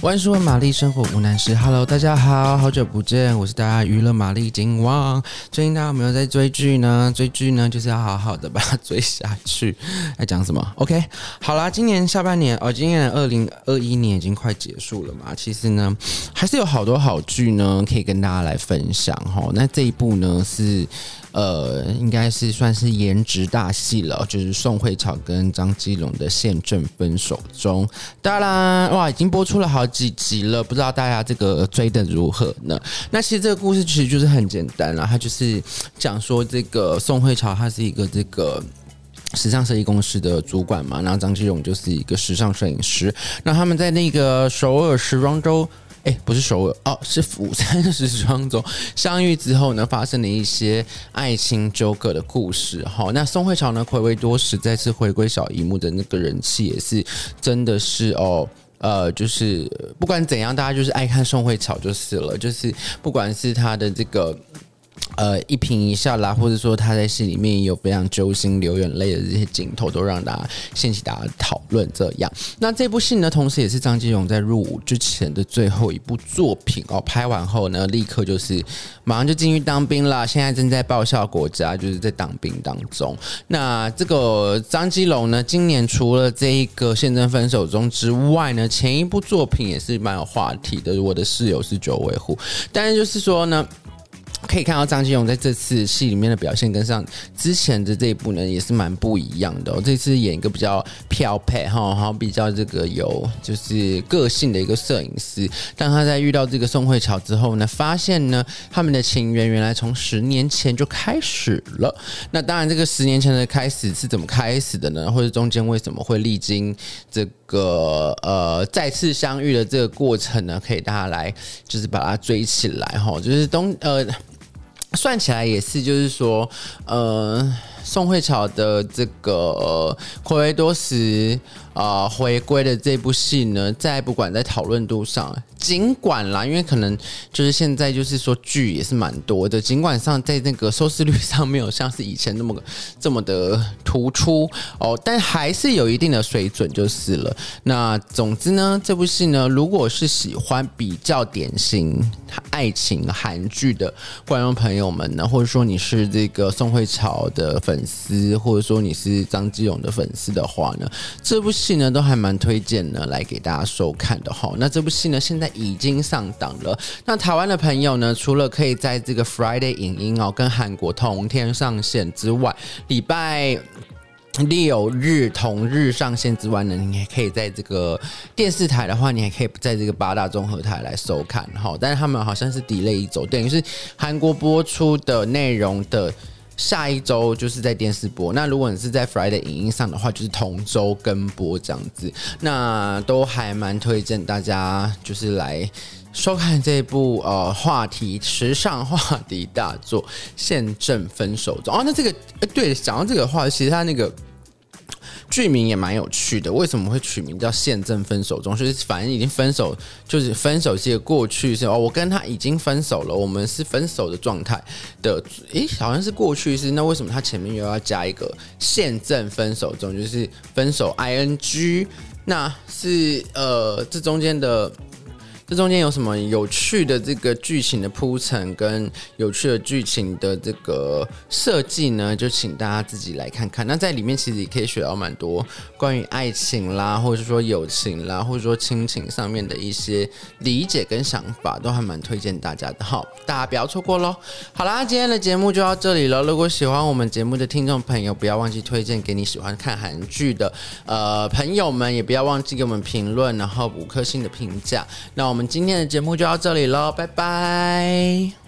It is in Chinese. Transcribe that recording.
万事问玛丽，生活无难事。Hello，大家好，好久不见，我是大家娱乐玛丽金旺。最近大家有没有在追剧呢？追剧呢，就是要好好的把它追下去。来讲什么？OK，好啦，今年下半年哦，今年二零二一年已经快结束了嘛。其实呢，还是有好多好剧呢，可以跟大家来分享哈。那这一部呢是。呃，应该是算是颜值大戏了，就是宋慧乔跟张基龙的《宪政分手中》。当然，哇，已经播出了好几集了，不知道大家这个追的如何呢？那其实这个故事其实就是很简单啦，他就是讲说这个宋慧乔她是一个这个时尚设计公司的主管嘛，然后张基龙就是一个时尚摄影师，那他们在那个首尔时装周。哎，不是首尔哦，是釜山时装周相遇之后呢，发生了一些爱情纠葛的故事。哈，那宋慧乔呢，暌违多时再次回归小荧幕的那个人气也是真的是哦，呃，就是不管怎样，大家就是爱看宋慧乔就是了，就是不管是她的这个。呃，一颦一笑啦，或者说他在戏里面有非常揪心、流眼泪的这些镜头，都让大家掀起大家讨论。这样，那这部戏呢，同时也是张基龙在入伍之前的最后一部作品哦。拍完后呢，立刻就是马上就进去当兵了，现在正在报效国家，就是在当兵当中。那这个张基龙呢，今年除了这一个《现正分手中》之外呢，前一部作品也是蛮有话题的。我的室友是九尾狐，但是就是说呢。可以看到张基勇在这次戏里面的表现，跟上之前的这一部呢，也是蛮不一样的哦。这次演一个比较飘派哈，好比较这个有就是个性的一个摄影师。当他在遇到这个宋慧乔之后呢，发现呢他们的情缘原来从十年前就开始了。那当然，这个十年前的开始是怎么开始的呢？或者中间为什么会历经这个呃再次相遇的这个过程呢？可以大家来就是把它追起来哈，就是东呃。算起来也是，就是说，呃，宋慧乔的这个暌违多时啊、回归的这部戏呢，在不管在讨论度上。尽管啦，因为可能就是现在就是说剧也是蛮多的，尽管上在那个收视率上没有像是以前那么这么的突出哦，但还是有一定的水准就是了。那总之呢，这部戏呢，如果是喜欢比较典型爱情韩剧的观众朋友们呢，或者说你是这个宋慧乔的粉粉丝，或者说你是张基勇的粉丝的话呢，这部戏呢都还蛮推荐呢来给大家收看的哈。那这部戏呢现在。已经上档了。那台湾的朋友呢，除了可以在这个 Friday 影音哦，跟韩国同天上线之外，礼拜六日同日上线之外呢，你还可以在这个电视台的话，你还可以在这个八大综合台来收看哈。但是他们好像是 delay 一周，等于是韩国播出的内容的。下一周就是在电视播，那如果你是在 Friday 影音上的话，就是同周跟播这样子，那都还蛮推荐大家就是来收看这部呃话题时尚话题大作《现正分手中》哦。那这个哎，对，讲到这个话，其实他那个。剧名也蛮有趣的，为什么会取名叫“现正分手中”？就是反正已经分手，就是分手是一个过去式哦。我跟他已经分手了，我们是分手的状态的。诶，好像是过去式，那为什么他前面又要加一个“现正分手中”？就是分手 ing，那是呃这中间的。这中间有什么有趣的这个剧情的铺陈跟有趣的剧情的这个设计呢？就请大家自己来看看。那在里面其实也可以学到蛮多关于爱情啦，或者说友情啦，或者说亲情上面的一些理解跟想法，都还蛮推荐大家的。好，大家不要错过喽。好啦，今天的节目就到这里了。如果喜欢我们节目的听众朋友，不要忘记推荐给你喜欢看韩剧的呃朋友们，也不要忘记给我们评论，然后五颗星的评价。那我们。我们今天的节目就到这里喽，拜拜。